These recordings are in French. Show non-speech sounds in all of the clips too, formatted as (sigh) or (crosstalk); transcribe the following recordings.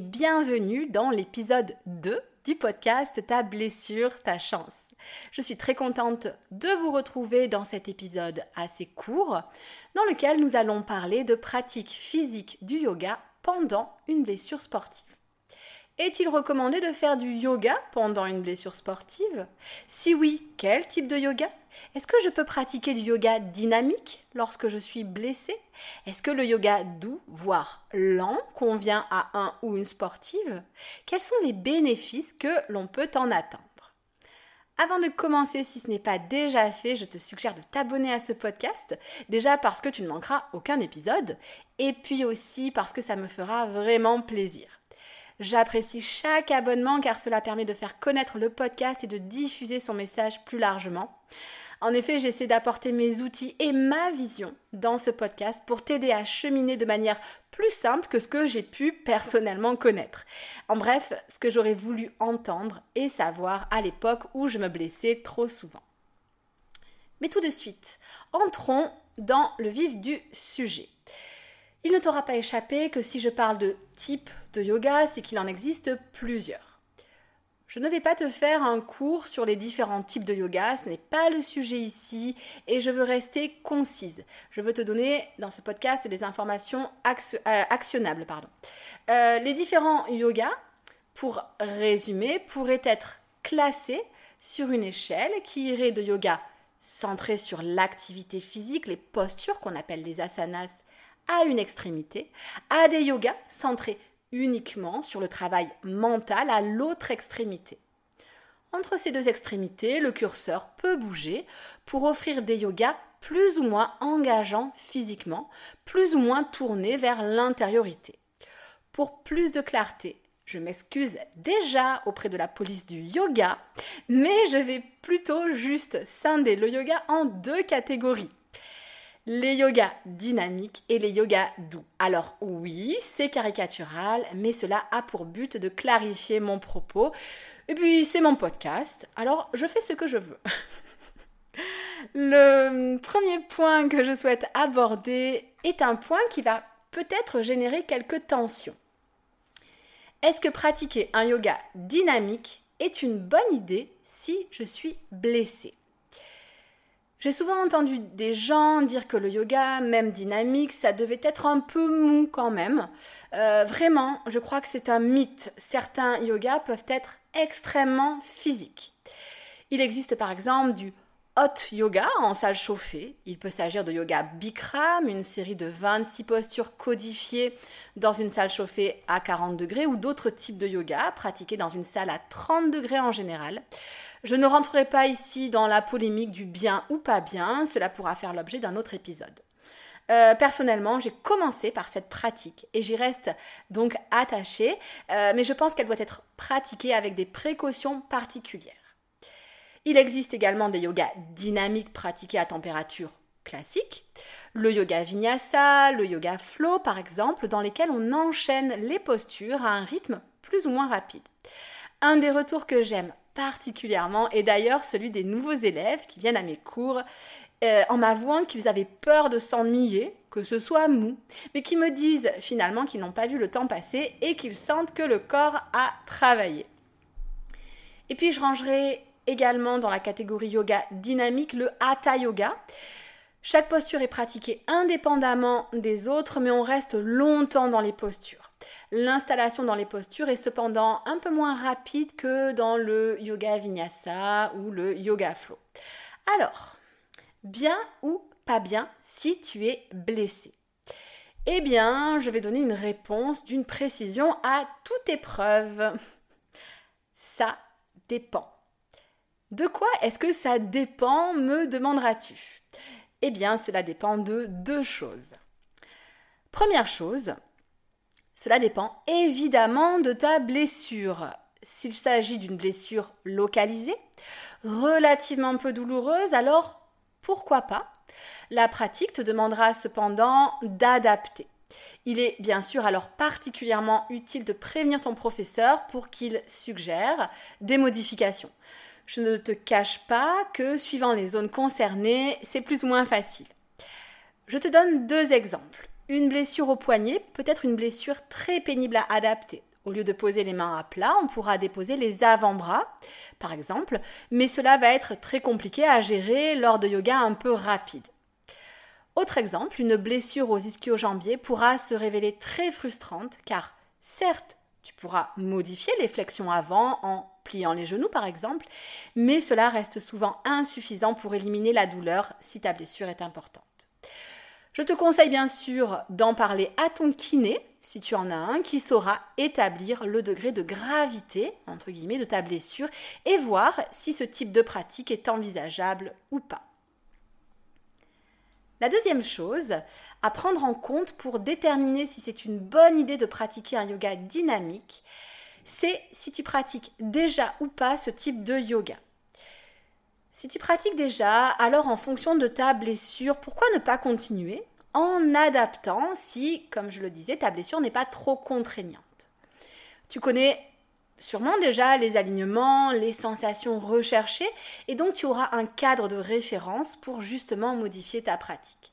bienvenue dans l'épisode 2 du podcast Ta blessure, ta chance. Je suis très contente de vous retrouver dans cet épisode assez court dans lequel nous allons parler de pratiques physiques du yoga pendant une blessure sportive. Est-il recommandé de faire du yoga pendant une blessure sportive? Si oui, quel type de yoga? Est-ce que je peux pratiquer du yoga dynamique lorsque je suis blessée? Est-ce que le yoga doux, voire lent, convient à un ou une sportive? Quels sont les bénéfices que l'on peut en attendre? Avant de commencer, si ce n'est pas déjà fait, je te suggère de t'abonner à ce podcast. Déjà parce que tu ne manqueras aucun épisode. Et puis aussi parce que ça me fera vraiment plaisir. J'apprécie chaque abonnement car cela permet de faire connaître le podcast et de diffuser son message plus largement. En effet, j'essaie d'apporter mes outils et ma vision dans ce podcast pour t'aider à cheminer de manière plus simple que ce que j'ai pu personnellement connaître. En bref, ce que j'aurais voulu entendre et savoir à l'époque où je me blessais trop souvent. Mais tout de suite, entrons dans le vif du sujet. Il ne t'aura pas échappé que si je parle de type de yoga, c'est qu'il en existe plusieurs. Je ne vais pas te faire un cours sur les différents types de yoga, ce n'est pas le sujet ici et je veux rester concise. Je veux te donner dans ce podcast des informations euh, actionnables. Pardon. Euh, les différents yogas, pour résumer, pourraient être classés sur une échelle qui irait de yoga centré sur l'activité physique, les postures qu'on appelle les asanas à une extrémité, à des yogas centrés uniquement sur le travail mental à l'autre extrémité. Entre ces deux extrémités, le curseur peut bouger pour offrir des yogas plus ou moins engageants physiquement, plus ou moins tournés vers l'intériorité. Pour plus de clarté, je m'excuse déjà auprès de la police du yoga, mais je vais plutôt juste scinder le yoga en deux catégories les yogas dynamiques et les yogas doux. Alors oui, c'est caricatural, mais cela a pour but de clarifier mon propos. Et puis c'est mon podcast, alors je fais ce que je veux. (laughs) Le premier point que je souhaite aborder est un point qui va peut-être générer quelques tensions. Est-ce que pratiquer un yoga dynamique est une bonne idée si je suis blessée? J'ai souvent entendu des gens dire que le yoga, même dynamique, ça devait être un peu mou quand même. Euh, vraiment, je crois que c'est un mythe. Certains yogas peuvent être extrêmement physiques. Il existe par exemple du hot yoga en salle chauffée. Il peut s'agir de yoga Bikram, une série de 26 postures codifiées dans une salle chauffée à 40 degrés ou d'autres types de yoga pratiqués dans une salle à 30 degrés en général. Je ne rentrerai pas ici dans la polémique du bien ou pas bien, cela pourra faire l'objet d'un autre épisode. Euh, personnellement, j'ai commencé par cette pratique et j'y reste donc attachée, euh, mais je pense qu'elle doit être pratiquée avec des précautions particulières. Il existe également des yogas dynamiques pratiqués à température classique, le yoga vinyasa, le yoga flow par exemple, dans lesquels on enchaîne les postures à un rythme plus ou moins rapide. Un des retours que j'aime particulièrement, et d'ailleurs celui des nouveaux élèves qui viennent à mes cours euh, en m'avouant qu'ils avaient peur de s'ennuyer, que ce soit mou, mais qui me disent finalement qu'ils n'ont pas vu le temps passer et qu'ils sentent que le corps a travaillé. Et puis je rangerai également dans la catégorie yoga dynamique le hatha yoga. Chaque posture est pratiquée indépendamment des autres, mais on reste longtemps dans les postures. L'installation dans les postures est cependant un peu moins rapide que dans le yoga vinyasa ou le yoga flow. Alors, bien ou pas bien si tu es blessé? Eh bien, je vais donner une réponse d'une précision à toute épreuve. Ça dépend. De quoi est-ce que ça dépend, me demanderas-tu? Eh bien, cela dépend de deux choses. Première chose, cela dépend évidemment de ta blessure. S'il s'agit d'une blessure localisée, relativement peu douloureuse, alors pourquoi pas? La pratique te demandera cependant d'adapter. Il est bien sûr alors particulièrement utile de prévenir ton professeur pour qu'il suggère des modifications. Je ne te cache pas que suivant les zones concernées, c'est plus ou moins facile. Je te donne deux exemples. Une blessure au poignet peut être une blessure très pénible à adapter. Au lieu de poser les mains à plat, on pourra déposer les avant-bras, par exemple, mais cela va être très compliqué à gérer lors de yoga un peu rapide. Autre exemple, une blessure aux ischio-jambiers pourra se révéler très frustrante car certes, tu pourras modifier les flexions avant en pliant les genoux par exemple, mais cela reste souvent insuffisant pour éliminer la douleur si ta blessure est importante. Je te conseille bien sûr d'en parler à ton kiné, si tu en as un, qui saura établir le degré de gravité, de ta blessure et voir si ce type de pratique est envisageable ou pas. La deuxième chose à prendre en compte pour déterminer si c'est une bonne idée de pratiquer un yoga dynamique, c'est si tu pratiques déjà ou pas ce type de yoga. Si tu pratiques déjà, alors en fonction de ta blessure, pourquoi ne pas continuer en adaptant si, comme je le disais, ta blessure n'est pas trop contraignante? Tu connais sûrement déjà les alignements, les sensations recherchées, et donc tu auras un cadre de référence pour justement modifier ta pratique.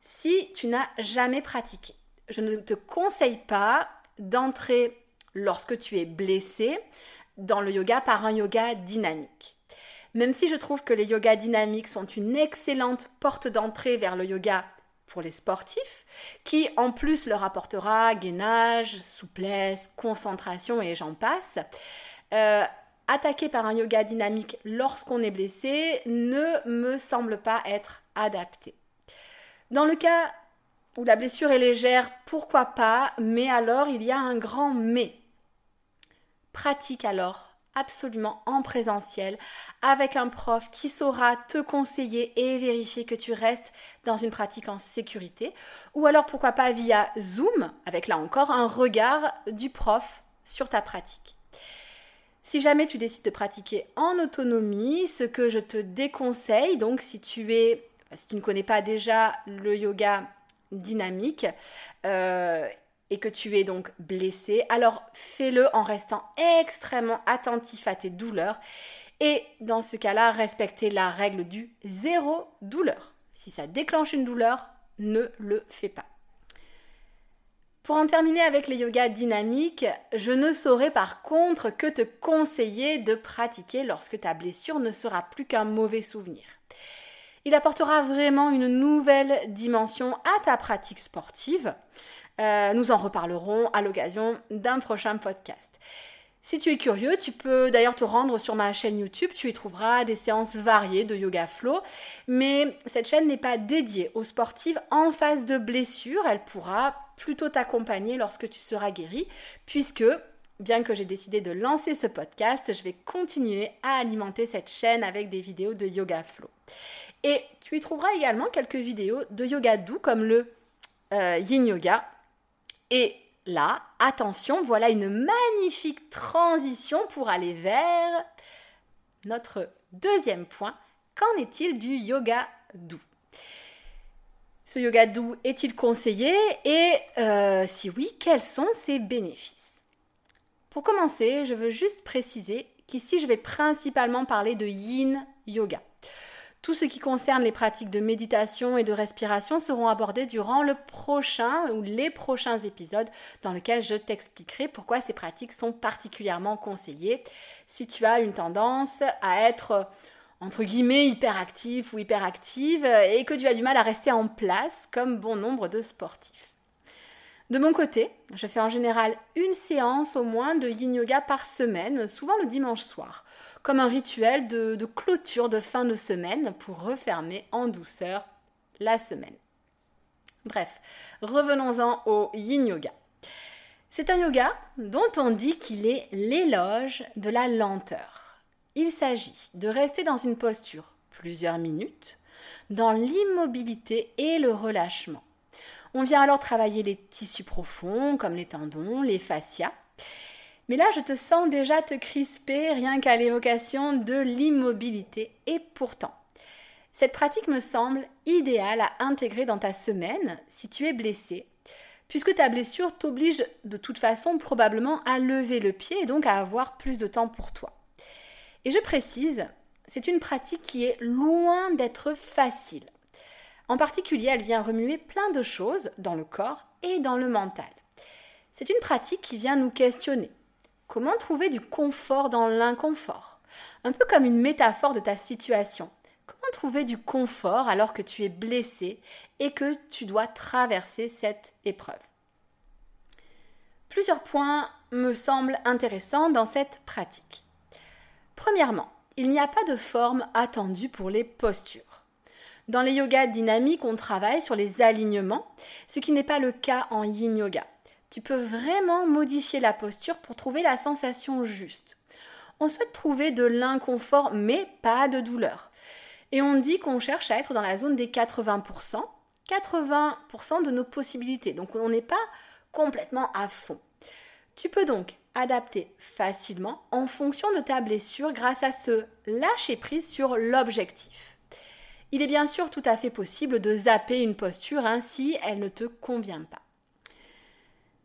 Si tu n'as jamais pratiqué, je ne te conseille pas d'entrer lorsque tu es blessé dans le yoga par un yoga dynamique. Même si je trouve que les yogas dynamiques sont une excellente porte d'entrée vers le yoga pour les sportifs, qui en plus leur apportera gainage, souplesse, concentration et j'en passe. Euh, attaquer par un yoga dynamique lorsqu'on est blessé ne me semble pas être adapté. Dans le cas où la blessure est légère, pourquoi pas, mais alors il y a un grand mais. Pratique alors absolument en présentiel avec un prof qui saura te conseiller et vérifier que tu restes dans une pratique en sécurité ou alors pourquoi pas via Zoom avec là encore un regard du prof sur ta pratique. Si jamais tu décides de pratiquer en autonomie, ce que je te déconseille, donc si tu es, si tu ne connais pas déjà le yoga dynamique, euh, et que tu es donc blessé, alors fais-le en restant extrêmement attentif à tes douleurs et dans ce cas-là, respecter la règle du zéro douleur. Si ça déclenche une douleur, ne le fais pas. Pour en terminer avec les yogas dynamiques, je ne saurais par contre que te conseiller de pratiquer lorsque ta blessure ne sera plus qu'un mauvais souvenir. Il apportera vraiment une nouvelle dimension à ta pratique sportive. Euh, nous en reparlerons à l'occasion d'un prochain podcast. Si tu es curieux, tu peux d'ailleurs te rendre sur ma chaîne YouTube, tu y trouveras des séances variées de yoga flow, mais cette chaîne n'est pas dédiée aux sportives en phase de blessure, elle pourra plutôt t'accompagner lorsque tu seras guéri, puisque bien que j'ai décidé de lancer ce podcast, je vais continuer à alimenter cette chaîne avec des vidéos de yoga flow. Et tu y trouveras également quelques vidéos de yoga doux comme le euh, yin yoga et là, attention, voilà une magnifique transition pour aller vers notre deuxième point. Qu'en est-il du yoga doux? Ce yoga doux est-il conseillé? Et euh, si oui, quels sont ses bénéfices? Pour commencer, je veux juste préciser qu'ici je vais principalement parler de yin yoga. Tout ce qui concerne les pratiques de méditation et de respiration seront abordés durant le prochain ou les prochains épisodes dans lesquels je t'expliquerai pourquoi ces pratiques sont particulièrement conseillées si tu as une tendance à être entre guillemets hyperactif ou hyperactive et que tu as du mal à rester en place comme bon nombre de sportifs. De mon côté, je fais en général une séance au moins de yin yoga par semaine, souvent le dimanche soir, comme un rituel de, clôture de fin de semaine pour refermer en douceur la semaine. Bref, revenons-en au yin yoga. C'est un yoga dont on dit qu'il est l'éloge de la lenteur. Il s'agit de rester dans une posture plusieurs minutes, dans l'immobilité et le relâchement. On vient alors travailler les tissus profonds comme les tendons, les fascias. Mais là, je te sens déjà te crisper rien qu'à l'évocation de l'immobilité. Et pourtant, cette pratique me semble idéale à intégrer dans ta semaine si tu es blessé, puisque ta blessure t'oblige de toute façon probablement à lever le pied et donc à avoir plus de temps pour toi. Et je précise, c'est une pratique qui est loin d'être facile. En particulier, elle vient remuer plein de choses dans le corps et dans le mental. C'est une pratique qui vient nous questionner. Comment trouver du confort dans l'inconfort? Un peu comme une métaphore de ta situation. Comment trouver du confort alors que tu es blessé et que tu dois traverser cette épreuve? Plusieurs points me semblent intéressants dans cette pratique. Premièrement, il n'y a pas de forme attendue pour les postures. Dans les yogas dynamiques, on travaille sur les alignements, ce qui n'est pas le cas en yin yoga. Tu peux vraiment modifier la posture pour trouver la sensation juste. On souhaite trouver de l'inconfort, mais pas de douleur. Et on dit qu'on cherche à être dans la zone des 80%, 80% de nos possibilités. Donc on n'est pas complètement à fond. Tu peux donc adapter facilement en fonction de ta blessure grâce à ce lâcher prise sur l'objectif. Il est bien sûr tout à fait possible de zapper une posture ainsi elle ne te convient pas.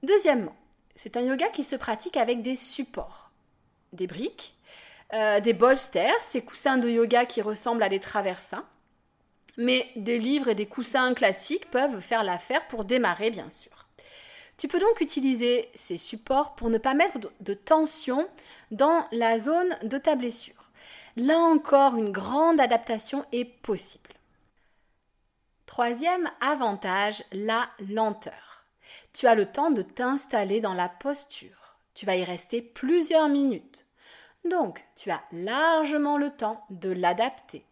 Deuxièmement, c'est un yoga qui se pratique avec des supports, des briques, euh, des bolsters, ces coussins de yoga qui ressemblent à des traversins, mais des livres et des coussins classiques peuvent faire l'affaire pour démarrer bien sûr. Tu peux donc utiliser ces supports pour ne pas mettre de tension dans la zone de ta blessure. Là encore, une grande adaptation est possible. Troisième avantage, la lenteur. Tu as le temps de t'installer dans la posture. Tu vas y rester plusieurs minutes. Donc, tu as largement le temps de l'adapter,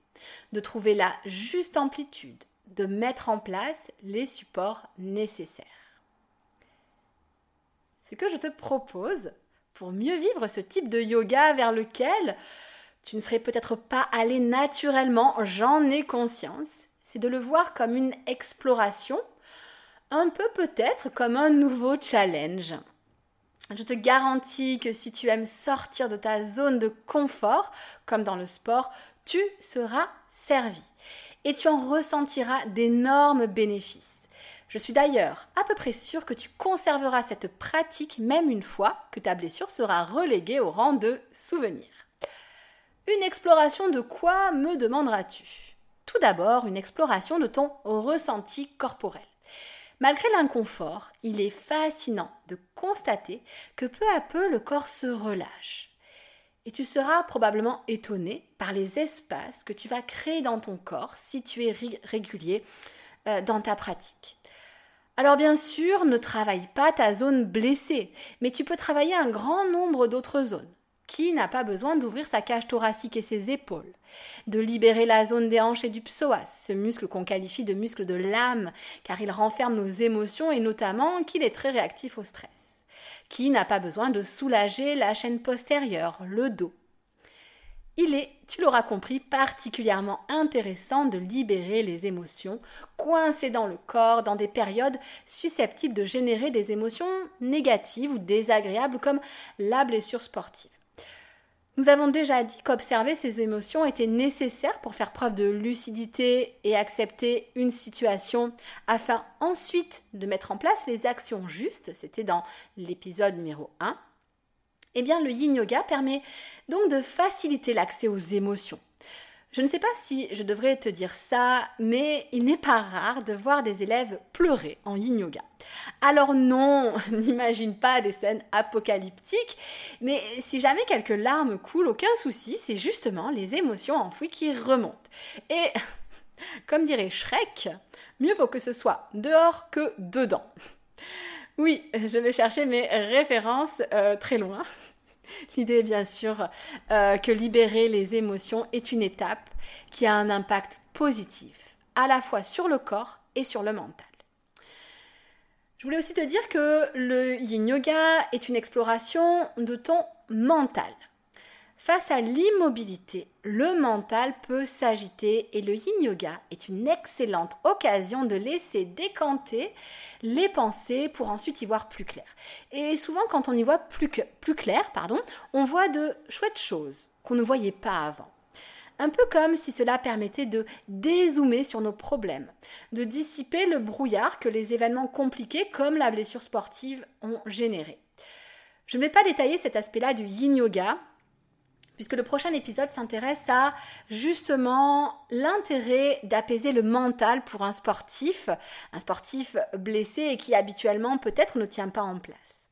de trouver la juste amplitude, de mettre en place les supports nécessaires. Ce que je te propose pour mieux vivre ce type de yoga vers lequel tu ne serais peut-être pas allé naturellement, j'en ai conscience. C'est de le voir comme une exploration, un peu peut-être comme un nouveau challenge. Je te garantis que si tu aimes sortir de ta zone de confort, comme dans le sport, tu seras servi et tu en ressentiras d'énormes bénéfices. Je suis d'ailleurs à peu près sûre que tu conserveras cette pratique même une fois que ta blessure sera reléguée au rang de souvenir. Une exploration de quoi me demanderas-tu? Tout d'abord, une exploration de ton ressenti corporel. Malgré l'inconfort, il est fascinant de constater que peu à peu le corps se relâche. Et tu seras probablement étonné par les espaces que tu vas créer dans ton corps si tu es régulier euh, dans ta pratique. Alors bien sûr, ne travaille pas ta zone blessée, mais tu peux travailler un grand nombre d'autres zones. Qui n'a pas besoin d'ouvrir sa cage thoracique et ses épaules De libérer la zone des hanches et du psoas, ce muscle qu'on qualifie de muscle de l'âme, car il renferme nos émotions et notamment qu'il est très réactif au stress. Qui n'a pas besoin de soulager la chaîne postérieure, le dos il est, tu l'auras compris, particulièrement intéressant de libérer les émotions coincées dans le corps dans des périodes susceptibles de générer des émotions négatives ou désagréables comme la blessure sportive. Nous avons déjà dit qu'observer ces émotions était nécessaire pour faire preuve de lucidité et accepter une situation afin ensuite de mettre en place les actions justes. C'était dans l'épisode numéro 1. Eh bien, le yin yoga permet donc de faciliter l'accès aux émotions. Je ne sais pas si je devrais te dire ça, mais il n'est pas rare de voir des élèves pleurer en yin yoga. Alors non, (laughs) n'imagine pas des scènes apocalyptiques, mais si jamais quelques larmes coulent, aucun souci, c'est justement les émotions enfouies qui remontent. Et (laughs) comme dirait Shrek, mieux vaut que ce soit dehors que dedans. Oui, je vais chercher mes références euh, très loin. (laughs) L'idée bien sûr euh, que libérer les émotions est une étape qui a un impact positif, à la fois sur le corps et sur le mental. Je voulais aussi te dire que le yin yoga est une exploration de ton mental. Face à l'immobilité, le mental peut s'agiter et le yin yoga est une excellente occasion de laisser décanter les pensées pour ensuite y voir plus clair. Et souvent quand on y voit plus, clair, pardon, on voit de chouettes choses qu'on ne voyait pas avant. Un peu comme si cela permettait de dézoomer sur nos problèmes, de dissiper le brouillard que les événements compliqués comme la blessure sportive ont généré. Je ne vais pas détailler cet aspect-là du yin yoga, puisque le prochain épisode s'intéresse à justement l'intérêt d'apaiser le mental pour un sportif, un sportif blessé et qui habituellement peut-être ne tient pas en place.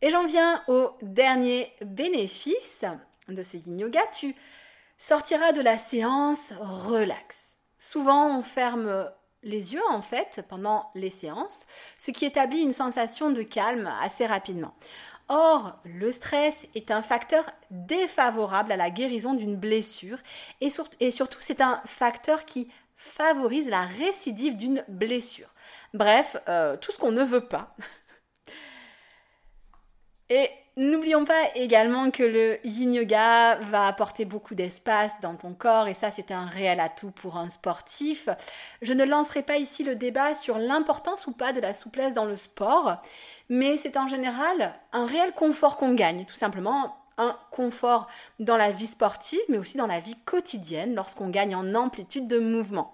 Et j'en viens au dernier bénéfice de ce yin yoga. Tu sortiras de la séance relax. Souvent, on ferme les yeux en fait pendant les séances, ce qui établit une sensation de calme assez rapidement. Or, le stress est un facteur défavorable à la guérison d'une blessure et, surtout c'est un facteur qui favorise la récidive d'une blessure. Bref, euh, tout ce qu'on ne veut pas. Et N'oublions pas également que le yin yoga va apporter beaucoup d'espace dans ton corps et ça c'est un réel atout pour un sportif. Je ne lancerai pas ici le débat sur l'importance ou pas de la souplesse dans le sport, mais c'est en général un réel confort qu'on gagne, tout simplement un confort dans la vie sportive mais aussi dans la vie quotidienne lorsqu'on gagne en amplitude de mouvement.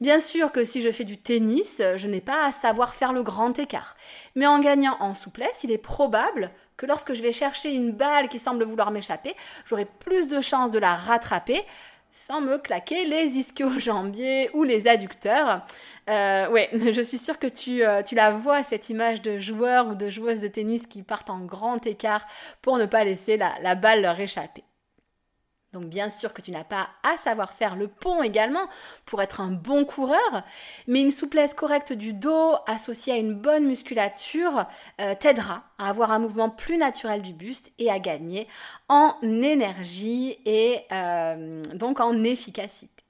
Bien sûr que si je fais du tennis, je n'ai pas à savoir faire le grand écart. Mais en gagnant en souplesse, il est probable que lorsque je vais chercher une balle qui semble vouloir m'échapper, j'aurai plus de chances de la rattraper sans me claquer les ischio-jambiers ou les adducteurs. Euh, ouais, (laughs) je suis sûre que tu, euh, tu la vois, cette image de joueurs ou de joueuses de tennis qui partent en grand écart pour ne pas laisser la, la balle leur échapper. Donc bien sûr que tu n'as pas à savoir faire le pont également pour être un bon coureur, mais une souplesse correcte du dos associée à une bonne musculature euh, t'aidera à avoir un mouvement plus naturel du buste et à gagner en énergie et euh, donc en efficacité.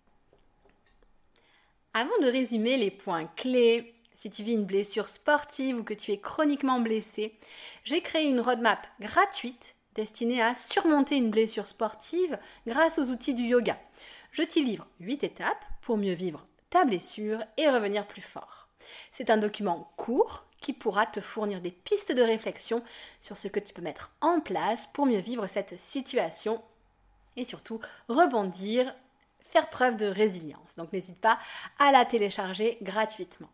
Avant de résumer les points clés, si tu vis une blessure sportive ou que tu es chroniquement blessé, j'ai créé une roadmap gratuite destinée à surmonter une blessure sportive grâce aux outils du yoga. Je t'y livre 8 étapes pour mieux vivre ta blessure et revenir plus fort. C'est un document court qui pourra te fournir des pistes de réflexion sur ce que tu peux mettre en place pour mieux vivre cette situation et surtout rebondir, faire preuve de résilience. Donc n'hésite pas à la télécharger gratuitement.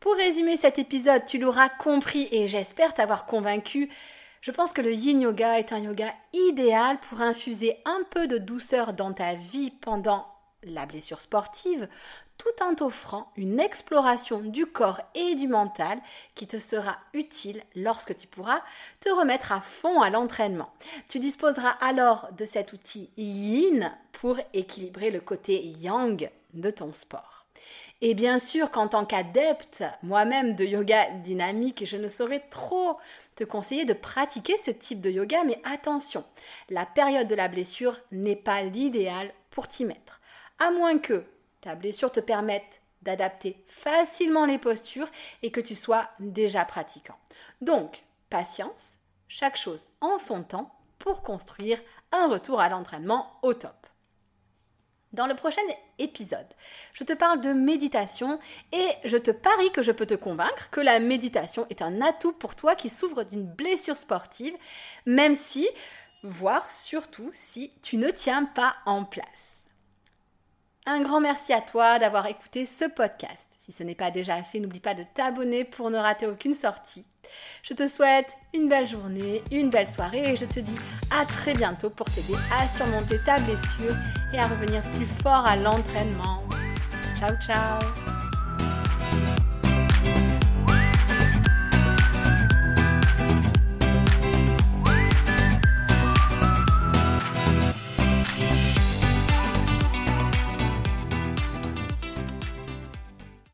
Pour résumer cet épisode, tu l'auras compris et j'espère t'avoir convaincu je pense que le yin yoga est un yoga idéal pour infuser un peu de douceur dans ta vie pendant la blessure sportive, tout en t'offrant une exploration du corps et du mental qui te sera utile lorsque tu pourras te remettre à fond à l'entraînement. Tu disposeras alors de cet outil yin pour équilibrer le côté yang de ton sport. Et bien sûr qu'en tant qu'adepte moi-même de yoga dynamique, je ne saurais trop te conseiller de pratiquer ce type de yoga, mais attention, la période de la blessure n'est pas l'idéal pour t'y mettre. À moins que ta blessure te permette d'adapter facilement les postures et que tu sois déjà pratiquant. Donc, patience, chaque chose en son temps pour construire un retour à l'entraînement au top. Dans le prochain épisode, je te parle de méditation et je te parie que je peux te convaincre que la méditation est un atout pour toi qui souffre d'une blessure sportive, même si, voire surtout si tu ne tiens pas en place. Un grand merci à toi d'avoir écouté ce podcast. Si ce n'est pas déjà fait, n'oublie pas de t'abonner pour ne rater aucune sortie. Je te souhaite une belle journée, une belle soirée et je te dis à très bientôt pour t'aider à surmonter ta blessure et à revenir plus fort à l'entraînement. Ciao ciao